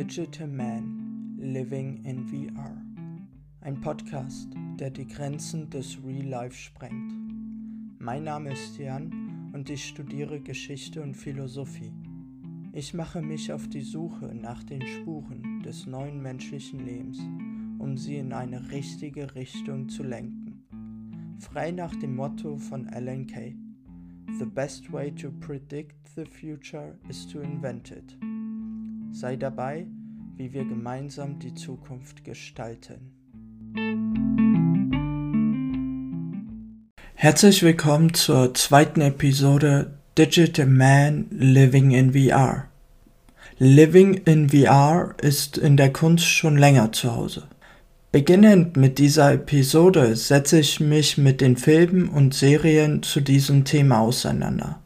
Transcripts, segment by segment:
Digital Man Living in VR. Ein Podcast, der die Grenzen des Real Life sprengt. Mein Name ist Jan und ich studiere Geschichte und Philosophie. Ich mache mich auf die Suche nach den Spuren des neuen menschlichen Lebens, um sie in eine richtige Richtung zu lenken. Frei nach dem Motto von Alan Kay. The best way to predict the future is to invent it. Sei dabei, wie wir gemeinsam die Zukunft gestalten. Herzlich willkommen zur zweiten Episode Digital Man Living in VR. Living in VR ist in der Kunst schon länger zu Hause. Beginnend mit dieser Episode setze ich mich mit den Filmen und Serien zu diesem Thema auseinander.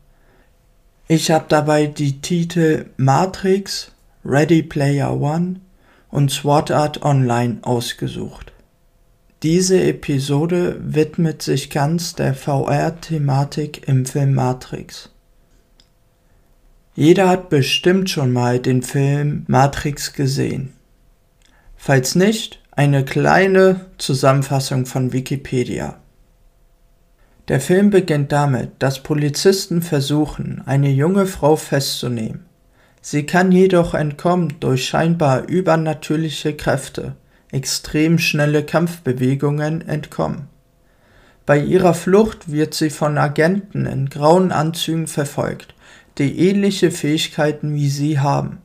Ich habe dabei die Titel Matrix, Ready Player One und SWAT Art Online ausgesucht. Diese Episode widmet sich ganz der VR-Thematik im Film Matrix. Jeder hat bestimmt schon mal den Film Matrix gesehen. Falls nicht, eine kleine Zusammenfassung von Wikipedia. Der Film beginnt damit, dass Polizisten versuchen, eine junge Frau festzunehmen. Sie kann jedoch entkommen durch scheinbar übernatürliche Kräfte, extrem schnelle Kampfbewegungen entkommen. Bei ihrer Flucht wird sie von Agenten in grauen Anzügen verfolgt, die ähnliche Fähigkeiten wie sie haben.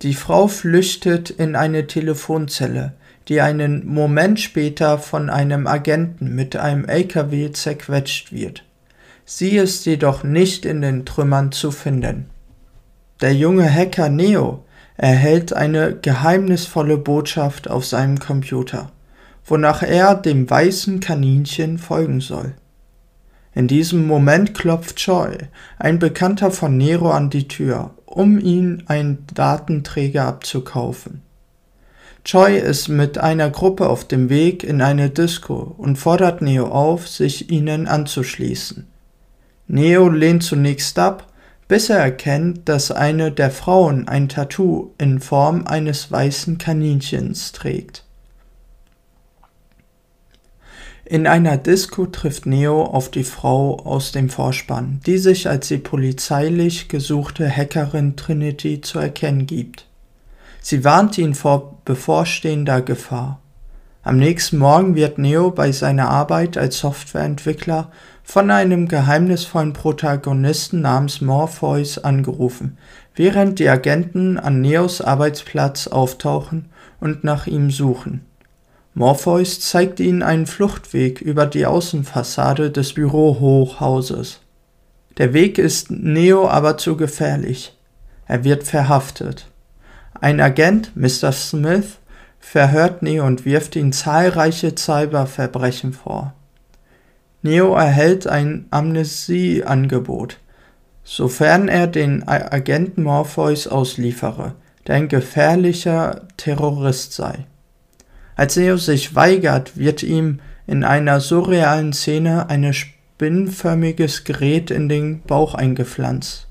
Die Frau flüchtet in eine Telefonzelle, die einen Moment später von einem Agenten mit einem LKW zerquetscht wird. Sie ist jedoch nicht in den Trümmern zu finden. Der junge Hacker Neo erhält eine geheimnisvolle Botschaft auf seinem Computer, wonach er dem weißen Kaninchen folgen soll. In diesem Moment klopft Choi, ein Bekannter von Nero, an die Tür, um ihn einen Datenträger abzukaufen. Choi ist mit einer Gruppe auf dem Weg in eine Disco und fordert Neo auf, sich ihnen anzuschließen. Neo lehnt zunächst ab, bis er erkennt, dass eine der Frauen ein Tattoo in Form eines weißen Kaninchens trägt. In einer Disco trifft Neo auf die Frau aus dem Vorspann, die sich als die polizeilich gesuchte Hackerin Trinity zu erkennen gibt. Sie warnt ihn vor bevorstehender Gefahr. Am nächsten Morgen wird Neo bei seiner Arbeit als Softwareentwickler von einem geheimnisvollen Protagonisten namens Morpheus angerufen, während die Agenten an Neos Arbeitsplatz auftauchen und nach ihm suchen. Morpheus zeigt ihnen einen Fluchtweg über die Außenfassade des Bürohochhauses. Der Weg ist Neo aber zu gefährlich. Er wird verhaftet. Ein Agent, Mr. Smith, verhört Neo und wirft ihm zahlreiche Cyberverbrechen vor. Neo erhält ein Amnesieangebot, sofern er den Agenten Morpheus ausliefere, der ein gefährlicher Terrorist sei. Als Neo sich weigert, wird ihm in einer surrealen Szene ein spinnförmiges Gerät in den Bauch eingepflanzt.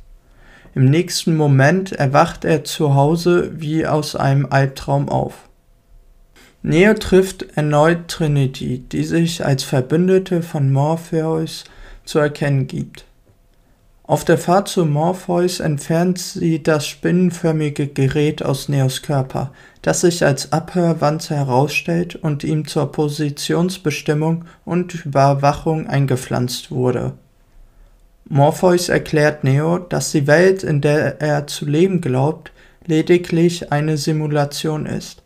Im nächsten Moment erwacht er zu Hause wie aus einem Albtraum auf. Neo trifft erneut Trinity, die sich als Verbündete von Morpheus zu erkennen gibt. Auf der Fahrt zu Morpheus entfernt sie das spinnenförmige Gerät aus Neos Körper, das sich als Abhörwanze herausstellt und ihm zur Positionsbestimmung und Überwachung eingepflanzt wurde. Morpheus erklärt Neo, dass die Welt, in der er zu leben glaubt, lediglich eine Simulation ist.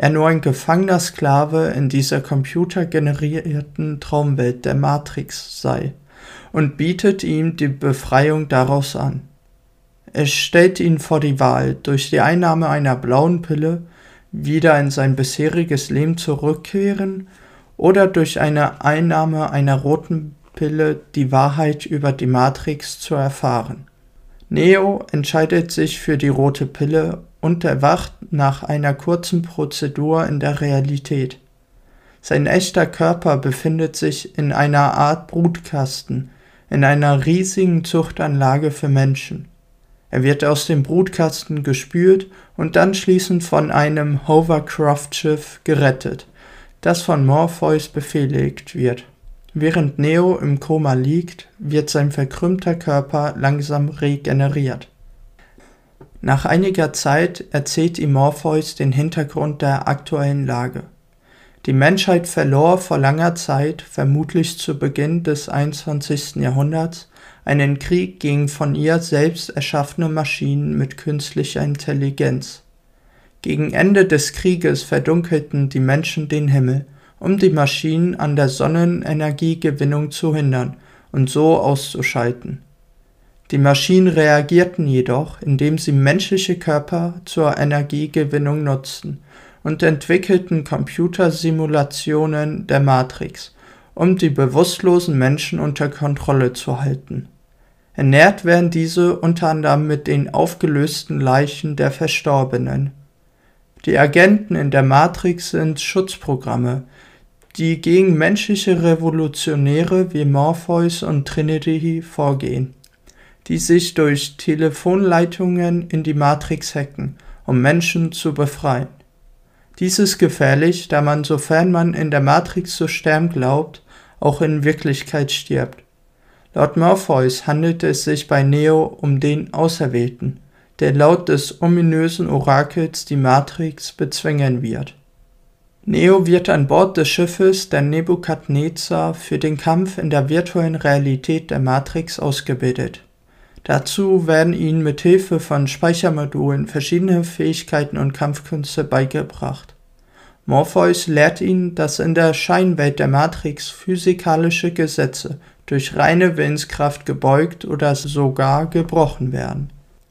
Er nur ein gefangener Sklave in dieser computergenerierten Traumwelt der Matrix sei und bietet ihm die Befreiung daraus an. Es stellt ihn vor die Wahl, durch die Einnahme einer blauen Pille wieder in sein bisheriges Leben zurückkehren oder durch eine Einnahme einer roten Pille die Wahrheit über die Matrix zu erfahren. Neo entscheidet sich für die rote Pille und erwacht nach einer kurzen Prozedur in der Realität. Sein echter Körper befindet sich in einer Art Brutkasten, in einer riesigen Zuchtanlage für Menschen. Er wird aus dem Brutkasten gespült und dann schließend von einem Hovercraft-Schiff gerettet, das von Morpheus befehligt wird. Während Neo im Koma liegt, wird sein verkrümmter Körper langsam regeneriert. Nach einiger Zeit erzählt ihm Morpheus den Hintergrund der aktuellen Lage. Die Menschheit verlor vor langer Zeit, vermutlich zu Beginn des 21. Jahrhunderts, einen Krieg gegen von ihr selbst erschaffene Maschinen mit künstlicher Intelligenz. Gegen Ende des Krieges verdunkelten die Menschen den Himmel, um die Maschinen an der Sonnenenergiegewinnung zu hindern und so auszuschalten. Die Maschinen reagierten jedoch, indem sie menschliche Körper zur Energiegewinnung nutzten und entwickelten Computersimulationen der Matrix, um die bewusstlosen Menschen unter Kontrolle zu halten. Ernährt werden diese unter anderem mit den aufgelösten Leichen der Verstorbenen. Die Agenten in der Matrix sind Schutzprogramme, die gegen menschliche Revolutionäre wie Morpheus und Trinity vorgehen, die sich durch Telefonleitungen in die Matrix hacken, um Menschen zu befreien. Dies ist gefährlich, da man, sofern man in der Matrix zu sterben glaubt, auch in Wirklichkeit stirbt. Laut Morpheus handelt es sich bei Neo um den Auserwählten, der laut des ominösen Orakels die Matrix bezwingen wird. Neo wird an Bord des Schiffes der Nebukadnezar für den Kampf in der virtuellen Realität der Matrix ausgebildet. Dazu werden ihnen mit Hilfe von Speichermodulen verschiedene Fähigkeiten und Kampfkünste beigebracht. Morpheus lehrt ihn, dass in der Scheinwelt der Matrix physikalische Gesetze durch reine Willenskraft gebeugt oder sogar gebrochen werden.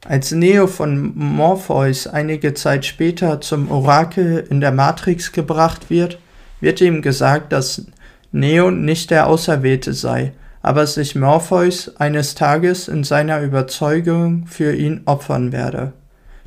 Als Neo von Morpheus einige Zeit später zum Orakel in der Matrix gebracht wird, wird ihm gesagt, dass Neo nicht der Auserwählte sei, aber sich Morpheus eines Tages in seiner Überzeugung für ihn opfern werde.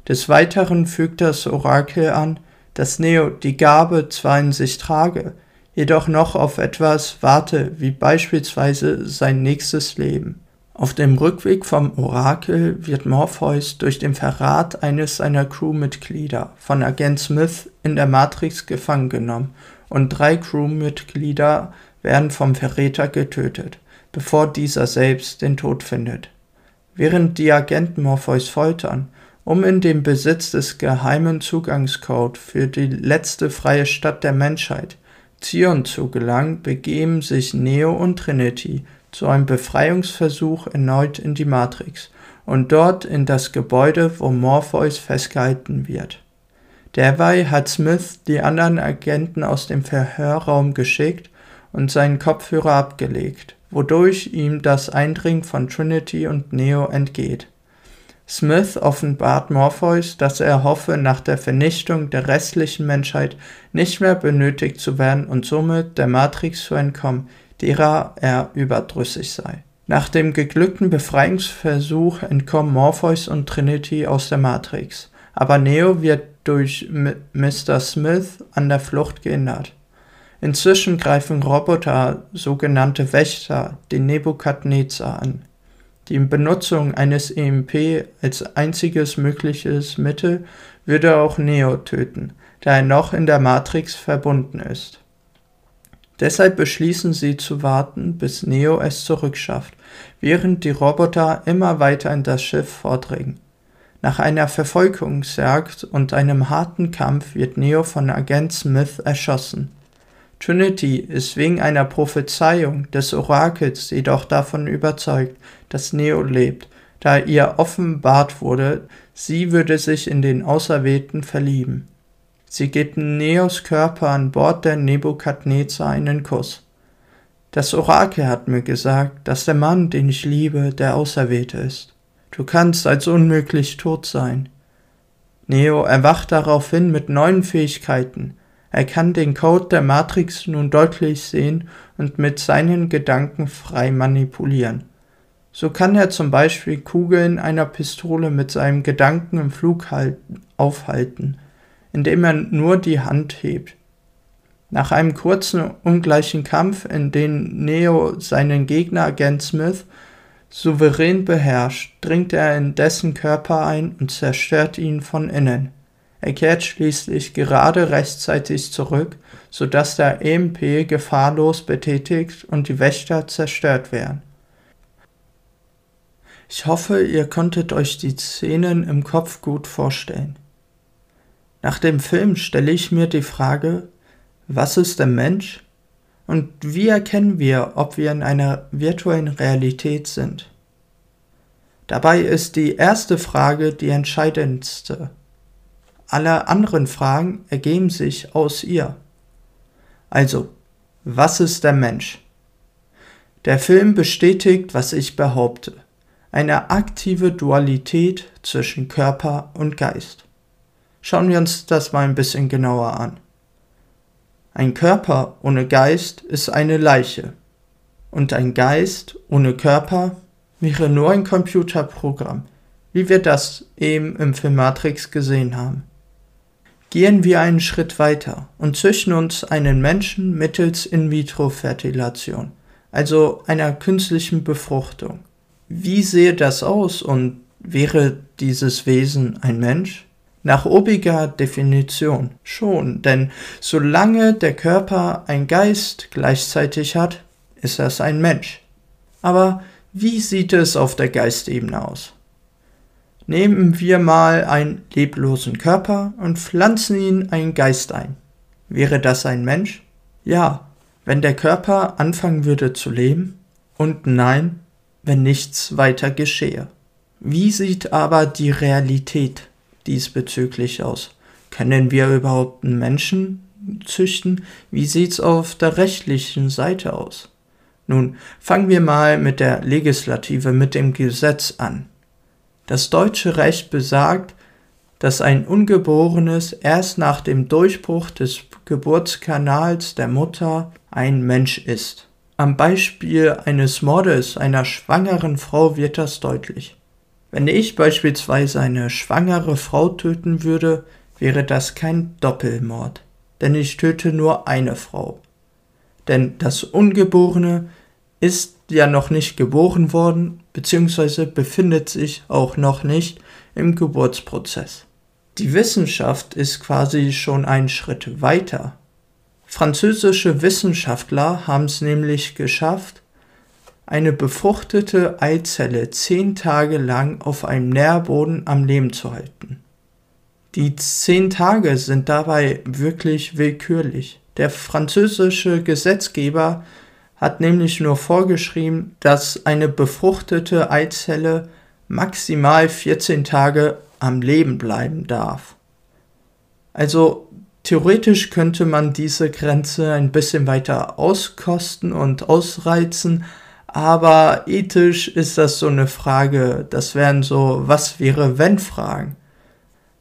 Des Weiteren fügt das Orakel an, dass Neo die Gabe zwar in sich trage, jedoch noch auf etwas warte, wie beispielsweise sein nächstes Leben. Auf dem Rückweg vom Orakel wird Morpheus durch den Verrat eines seiner Crewmitglieder von Agent Smith in der Matrix gefangen genommen und drei Crewmitglieder werden vom Verräter getötet, bevor dieser selbst den Tod findet. Während die Agenten Morpheus foltern, um in den Besitz des geheimen Zugangscode für die letzte freie Stadt der Menschheit, Zion, zu gelangen, begeben sich Neo und Trinity zu einem Befreiungsversuch erneut in die Matrix und dort in das Gebäude, wo Morpheus festgehalten wird. Derweil hat Smith die anderen Agenten aus dem Verhörraum geschickt und seinen Kopfhörer abgelegt, wodurch ihm das Eindringen von Trinity und Neo entgeht. Smith offenbart Morpheus, dass er hoffe, nach der Vernichtung der restlichen Menschheit nicht mehr benötigt zu werden und somit der Matrix zu entkommen, derer er überdrüssig sei. Nach dem geglückten Befreiungsversuch entkommen Morpheus und Trinity aus der Matrix, aber Neo wird durch Mr. Smith an der Flucht gehindert. Inzwischen greifen Roboter, sogenannte Wächter, den Nebukadnezar an. Die Benutzung eines EMP als einziges mögliches Mittel würde auch Neo töten, da er noch in der Matrix verbunden ist. Deshalb beschließen sie zu warten, bis Neo es zurückschafft, während die Roboter immer weiter in das Schiff vordringen. Nach einer Verfolgungsjagd und einem harten Kampf wird Neo von Agent Smith erschossen. Trinity ist wegen einer Prophezeiung des Orakels jedoch davon überzeugt, dass Neo lebt, da ihr offenbart wurde, sie würde sich in den Auserwählten verlieben. Sie gibt Neos Körper an Bord der Nebukadnezar einen Kuss. Das Orakel hat mir gesagt, dass der Mann, den ich liebe, der Auserwählte ist. Du kannst als unmöglich tot sein. Neo erwacht daraufhin mit neuen Fähigkeiten, er kann den Code der Matrix nun deutlich sehen und mit seinen Gedanken frei manipulieren. So kann er zum Beispiel Kugeln einer Pistole mit seinem Gedanken im Flug aufhalten, indem er nur die Hand hebt. Nach einem kurzen ungleichen Kampf, in dem Neo seinen Gegner Agent Smith Souverän beherrscht, dringt er in dessen Körper ein und zerstört ihn von innen. Er kehrt schließlich gerade rechtzeitig zurück, so dass der EMP gefahrlos betätigt und die Wächter zerstört werden. Ich hoffe, ihr konntet euch die Szenen im Kopf gut vorstellen. Nach dem Film stelle ich mir die Frage, was ist der Mensch und wie erkennen wir, ob wir in einer virtuellen Realität sind? Dabei ist die erste Frage die entscheidendste. Alle anderen Fragen ergeben sich aus ihr. Also, was ist der Mensch? Der Film bestätigt, was ich behaupte eine aktive Dualität zwischen Körper und Geist. Schauen wir uns das mal ein bisschen genauer an. Ein Körper ohne Geist ist eine Leiche und ein Geist ohne Körper wäre nur ein Computerprogramm, wie wir das eben im Film Matrix gesehen haben. Gehen wir einen Schritt weiter und züchten uns einen Menschen mittels In-vitro-Fertilation, also einer künstlichen Befruchtung. Wie sehe das aus und wäre dieses Wesen ein Mensch? Nach obiger Definition schon, denn solange der Körper ein Geist gleichzeitig hat, ist das ein Mensch. Aber wie sieht es auf der Geistebene aus? Nehmen wir mal einen leblosen Körper und pflanzen ihn einen Geist ein. Wäre das ein Mensch? Ja, wenn der Körper anfangen würde zu leben? Und nein, wenn nichts weiter geschehe. Wie sieht aber die Realität diesbezüglich aus? Können wir überhaupt einen Menschen züchten? Wie sieht's auf der rechtlichen Seite aus? Nun, fangen wir mal mit der Legislative, mit dem Gesetz an. Das deutsche Recht besagt, dass ein Ungeborenes erst nach dem Durchbruch des Geburtskanals der Mutter ein Mensch ist. Am Beispiel eines Mordes einer schwangeren Frau wird das deutlich. Wenn ich beispielsweise eine schwangere Frau töten würde, wäre das kein Doppelmord, denn ich töte nur eine Frau. Denn das Ungeborene ist ja noch nicht geboren worden, beziehungsweise befindet sich auch noch nicht im Geburtsprozess. Die Wissenschaft ist quasi schon einen Schritt weiter Französische Wissenschaftler haben es nämlich geschafft, eine befruchtete Eizelle zehn Tage lang auf einem Nährboden am Leben zu halten. Die zehn Tage sind dabei wirklich willkürlich. Der französische Gesetzgeber hat nämlich nur vorgeschrieben, dass eine befruchtete Eizelle maximal 14 Tage am Leben bleiben darf. Also Theoretisch könnte man diese Grenze ein bisschen weiter auskosten und ausreizen, aber ethisch ist das so eine Frage. Das wären so, was wäre wenn Fragen.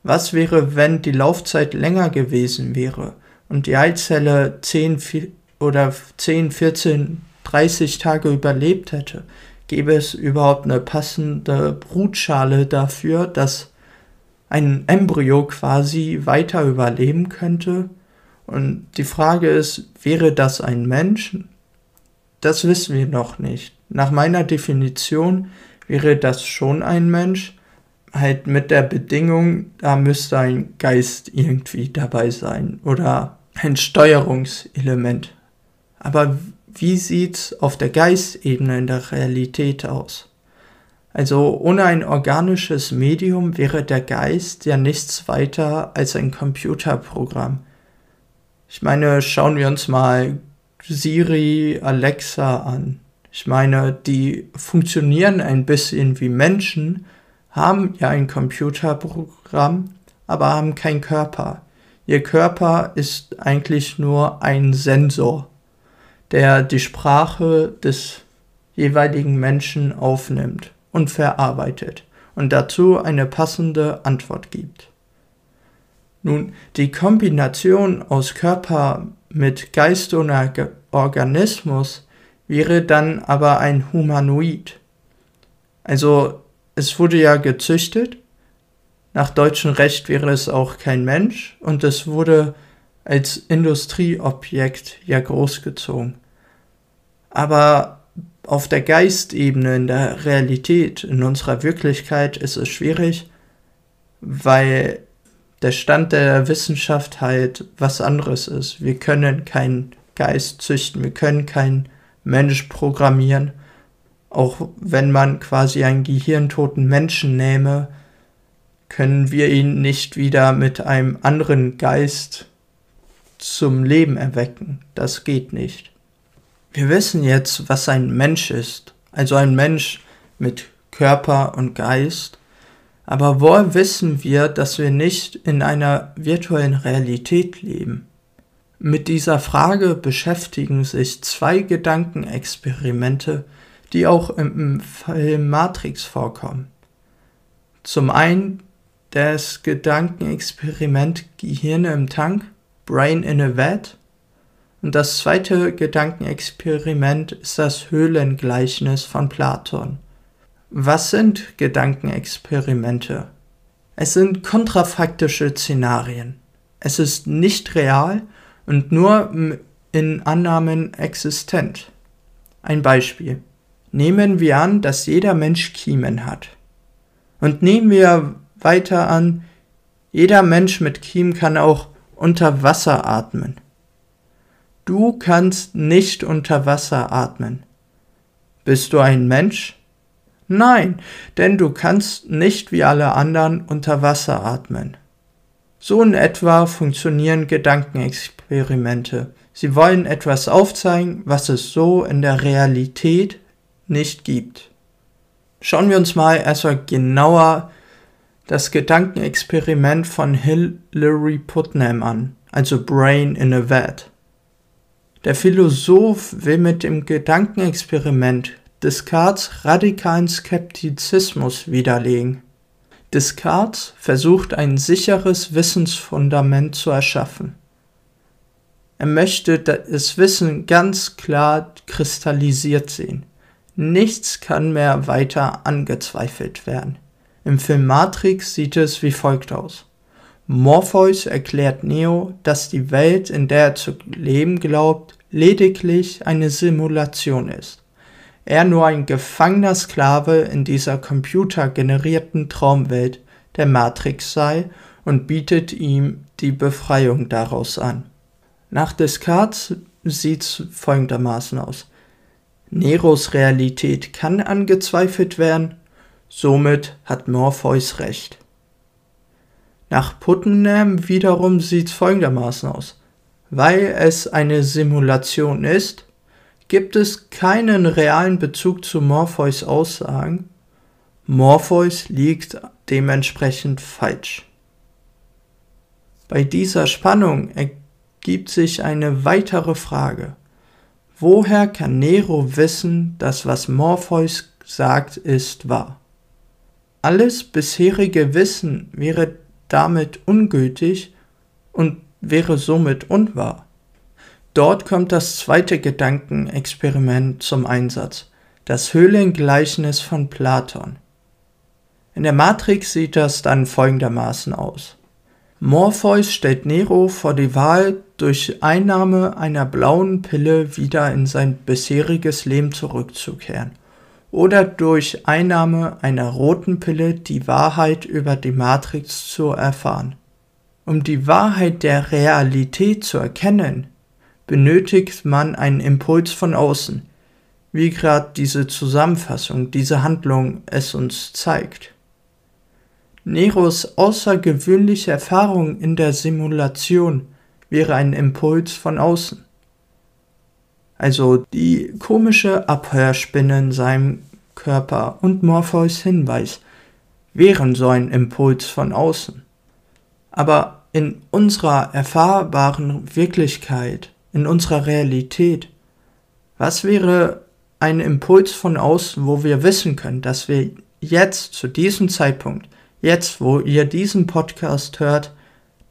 Was wäre, wenn die Laufzeit länger gewesen wäre und die Eizelle 10 oder 10, 14, 30 Tage überlebt hätte? Gäbe es überhaupt eine passende Brutschale dafür, dass ein Embryo quasi weiter überleben könnte. Und die Frage ist, wäre das ein Mensch? Das wissen wir noch nicht. Nach meiner Definition wäre das schon ein Mensch, halt mit der Bedingung, da müsste ein Geist irgendwie dabei sein oder ein Steuerungselement. Aber wie sieht's auf der Geistebene in der Realität aus? Also ohne ein organisches Medium wäre der Geist ja nichts weiter als ein Computerprogramm. Ich meine, schauen wir uns mal Siri, Alexa an. Ich meine, die funktionieren ein bisschen wie Menschen, haben ja ein Computerprogramm, aber haben keinen Körper. Ihr Körper ist eigentlich nur ein Sensor, der die Sprache des jeweiligen Menschen aufnimmt und verarbeitet und dazu eine passende Antwort gibt. Nun, die Kombination aus Körper mit Geist und Organismus wäre dann aber ein Humanoid. Also es wurde ja gezüchtet, nach deutschem Recht wäre es auch kein Mensch und es wurde als Industrieobjekt ja großgezogen. Aber auf der Geistebene, in der Realität, in unserer Wirklichkeit ist es schwierig, weil der Stand der Wissenschaft halt was anderes ist. Wir können keinen Geist züchten, wir können keinen Mensch programmieren. Auch wenn man quasi einen gehirntoten Menschen nähme, können wir ihn nicht wieder mit einem anderen Geist zum Leben erwecken. Das geht nicht. Wir wissen jetzt, was ein Mensch ist. Also ein Mensch mit Körper und Geist. Aber woher wissen wir, dass wir nicht in einer virtuellen Realität leben? Mit dieser Frage beschäftigen sich zwei Gedankenexperimente, die auch im Film Matrix vorkommen. Zum einen das Gedankenexperiment Gehirne im Tank, Brain in a Vat, und das zweite Gedankenexperiment ist das Höhlengleichnis von Platon. Was sind Gedankenexperimente? Es sind kontrafaktische Szenarien. Es ist nicht real und nur in Annahmen existent. Ein Beispiel. Nehmen wir an, dass jeder Mensch Kiemen hat. Und nehmen wir weiter an, jeder Mensch mit Kiemen kann auch unter Wasser atmen. Du kannst nicht unter Wasser atmen. Bist du ein Mensch? Nein, denn du kannst nicht wie alle anderen unter Wasser atmen. So in etwa funktionieren Gedankenexperimente. Sie wollen etwas aufzeigen, was es so in der Realität nicht gibt. Schauen wir uns mal erstmal genauer das Gedankenexperiment von Hilary Putnam an, also Brain in a Vat. Der Philosoph will mit dem Gedankenexperiment Descartes radikalen Skeptizismus widerlegen. Descartes versucht ein sicheres Wissensfundament zu erschaffen. Er möchte das Wissen ganz klar kristallisiert sehen. Nichts kann mehr weiter angezweifelt werden. Im Film Matrix sieht es wie folgt aus. Morpheus erklärt Neo, dass die Welt, in der er zu leben glaubt, lediglich eine Simulation ist. Er nur ein gefangener Sklave in dieser computergenerierten Traumwelt der Matrix sei und bietet ihm die Befreiung daraus an. Nach Descartes sieht's folgendermaßen aus. Neros Realität kann angezweifelt werden, somit hat Morpheus recht. Nach Putnam wiederum sieht es folgendermaßen aus. Weil es eine Simulation ist, gibt es keinen realen Bezug zu Morpheus Aussagen. Morpheus liegt dementsprechend falsch. Bei dieser Spannung ergibt sich eine weitere Frage. Woher kann Nero wissen, dass was Morpheus sagt, ist wahr? Alles bisherige Wissen wäre damit ungültig und wäre somit unwahr. Dort kommt das zweite Gedankenexperiment zum Einsatz, das Höhlengleichnis von Platon. In der Matrix sieht das dann folgendermaßen aus. Morpheus stellt Nero vor die Wahl, durch Einnahme einer blauen Pille wieder in sein bisheriges Leben zurückzukehren oder durch Einnahme einer roten Pille die Wahrheit über die Matrix zu erfahren. Um die Wahrheit der Realität zu erkennen, benötigt man einen Impuls von außen, wie gerade diese Zusammenfassung, diese Handlung es uns zeigt. Neros außergewöhnliche Erfahrung in der Simulation wäre ein Impuls von außen. Also die komische Abhörspinne in seinem Körper und Morpheus Hinweis wären so ein Impuls von außen. Aber in unserer erfahrbaren Wirklichkeit, in unserer Realität, was wäre ein Impuls von außen, wo wir wissen können, dass wir jetzt zu diesem Zeitpunkt, jetzt wo ihr diesen Podcast hört,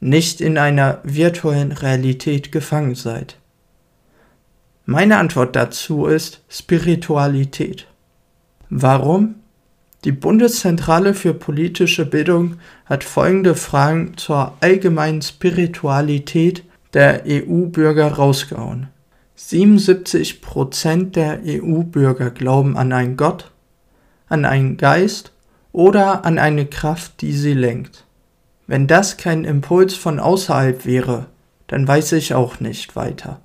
nicht in einer virtuellen Realität gefangen seid? Meine Antwort dazu ist Spiritualität. Warum? Die Bundeszentrale für politische Bildung hat folgende Fragen zur allgemeinen Spiritualität der EU-Bürger rausgehauen. 77% der EU-Bürger glauben an einen Gott, an einen Geist oder an eine Kraft, die sie lenkt. Wenn das kein Impuls von außerhalb wäre, dann weiß ich auch nicht weiter.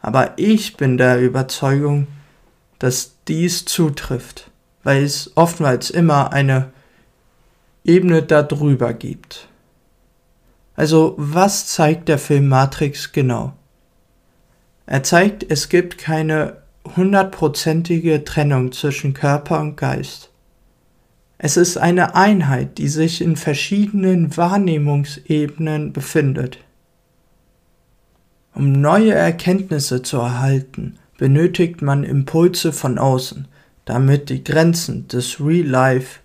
Aber ich bin der Überzeugung, dass dies zutrifft, weil es oftmals immer eine Ebene darüber gibt. Also was zeigt der Film Matrix genau? Er zeigt, es gibt keine hundertprozentige Trennung zwischen Körper und Geist. Es ist eine Einheit, die sich in verschiedenen Wahrnehmungsebenen befindet. Um neue Erkenntnisse zu erhalten, benötigt man Impulse von außen, damit die Grenzen des Real Life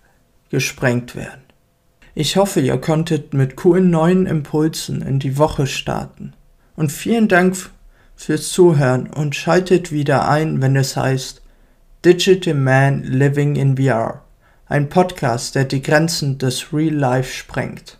gesprengt werden. Ich hoffe, ihr konntet mit coolen neuen Impulsen in die Woche starten. Und vielen Dank fürs Zuhören und schaltet wieder ein, wenn es heißt Digital Man Living in VR, ein Podcast, der die Grenzen des Real Life sprengt.